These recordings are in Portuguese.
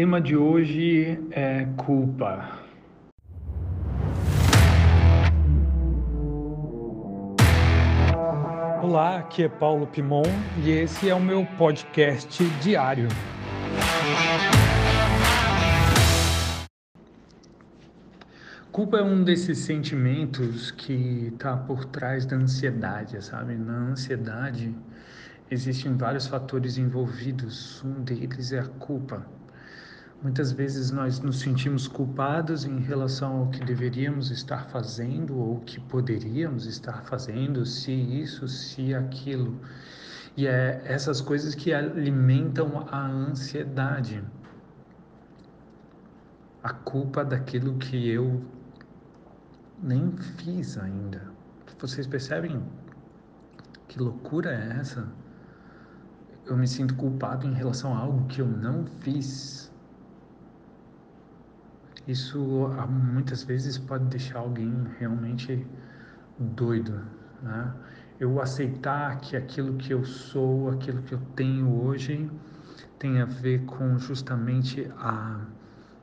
tema de hoje é culpa. Olá, aqui é Paulo Pimon e esse é o meu podcast diário. Culpa é um desses sentimentos que está por trás da ansiedade, sabe? Na ansiedade existem vários fatores envolvidos, um deles é a culpa. Muitas vezes nós nos sentimos culpados em relação ao que deveríamos estar fazendo ou que poderíamos estar fazendo, se isso, se aquilo. E é essas coisas que alimentam a ansiedade. A culpa daquilo que eu nem fiz ainda. Vocês percebem que loucura é essa? Eu me sinto culpado em relação a algo que eu não fiz isso ah, muitas vezes pode deixar alguém realmente doido, né? Eu aceitar que aquilo que eu sou, aquilo que eu tenho hoje, tem a ver com justamente a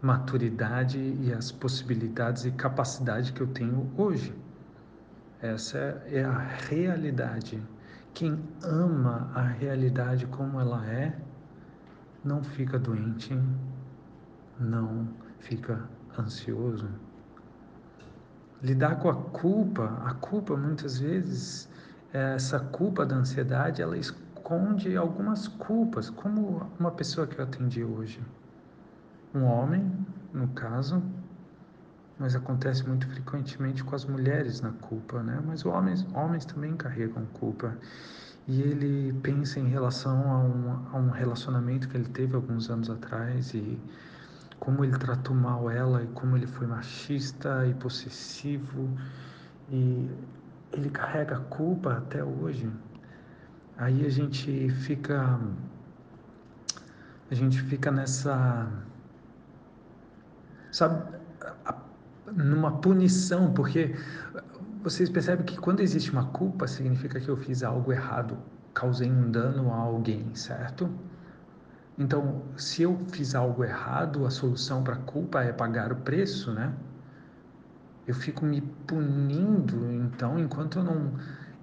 maturidade e as possibilidades e capacidade que eu tenho hoje. Essa é a realidade. Quem ama a realidade como ela é, não fica doente, não fica ansioso. Lidar com a culpa, a culpa muitas vezes, essa culpa da ansiedade, ela esconde algumas culpas, como uma pessoa que eu atendi hoje. Um homem, no caso, mas acontece muito frequentemente com as mulheres na culpa, né? Mas homens, homens também carregam culpa. E ele pensa em relação a um, a um relacionamento que ele teve alguns anos atrás e como ele tratou mal ela e como ele foi machista e possessivo e ele carrega culpa até hoje. Aí a gente fica a gente fica nessa sabe numa punição, porque vocês percebem que quando existe uma culpa significa que eu fiz algo errado, causei um dano a alguém, certo? Então, se eu fiz algo errado, a solução para a culpa é pagar o preço, né? Eu fico me punindo, então, enquanto eu não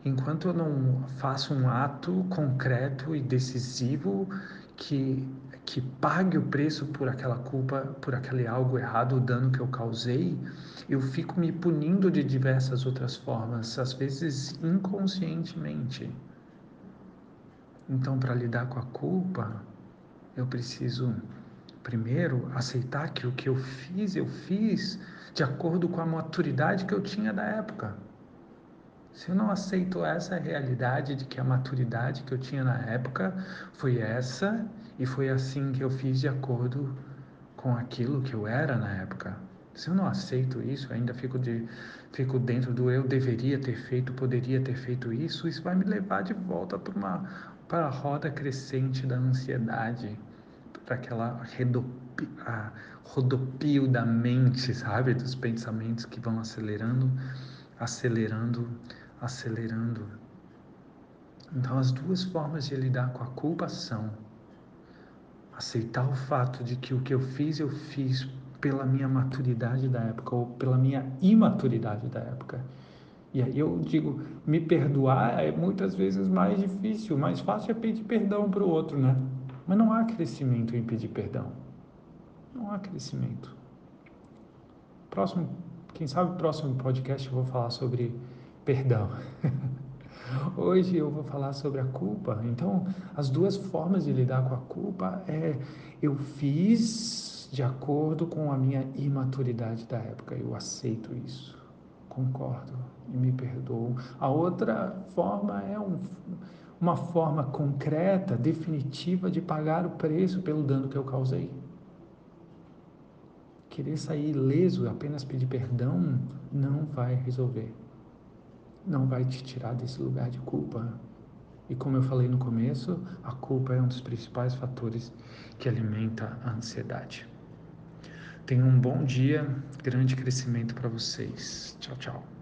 enquanto eu não faço um ato concreto e decisivo que que pague o preço por aquela culpa, por aquele algo errado, o dano que eu causei, eu fico me punindo de diversas outras formas, às vezes inconscientemente. Então, para lidar com a culpa, eu preciso primeiro aceitar que o que eu fiz, eu fiz de acordo com a maturidade que eu tinha da época. Se eu não aceito essa realidade de que a maturidade que eu tinha na época foi essa e foi assim que eu fiz de acordo com aquilo que eu era na época. Se eu não aceito isso, ainda fico, de, fico dentro do eu deveria ter feito, poderia ter feito isso, isso vai me levar de volta para uma para a roda crescente da ansiedade, para aquela redopi, rodopio da mente, sabe? Dos pensamentos que vão acelerando, acelerando, acelerando. Então, as duas formas de lidar com a culpa são aceitar o fato de que o que eu fiz, eu fiz pela minha maturidade da época ou pela minha imaturidade da época e aí eu digo, me perdoar é muitas vezes mais difícil, mais fácil é pedir perdão para o outro, né? Mas não há crescimento em pedir perdão. Não há crescimento. Próximo, quem sabe próximo podcast eu vou falar sobre perdão. Hoje eu vou falar sobre a culpa. Então, as duas formas de lidar com a culpa é eu fiz de acordo com a minha imaturidade da época, eu aceito isso concordo e me perdoo. A outra forma é um, uma forma concreta, definitiva de pagar o preço pelo dano que eu causei. Querer sair ileso, apenas pedir perdão, não vai resolver. Não vai te tirar desse lugar de culpa. E como eu falei no começo, a culpa é um dos principais fatores que alimenta a ansiedade. Tenham um bom dia, grande crescimento para vocês. Tchau, tchau.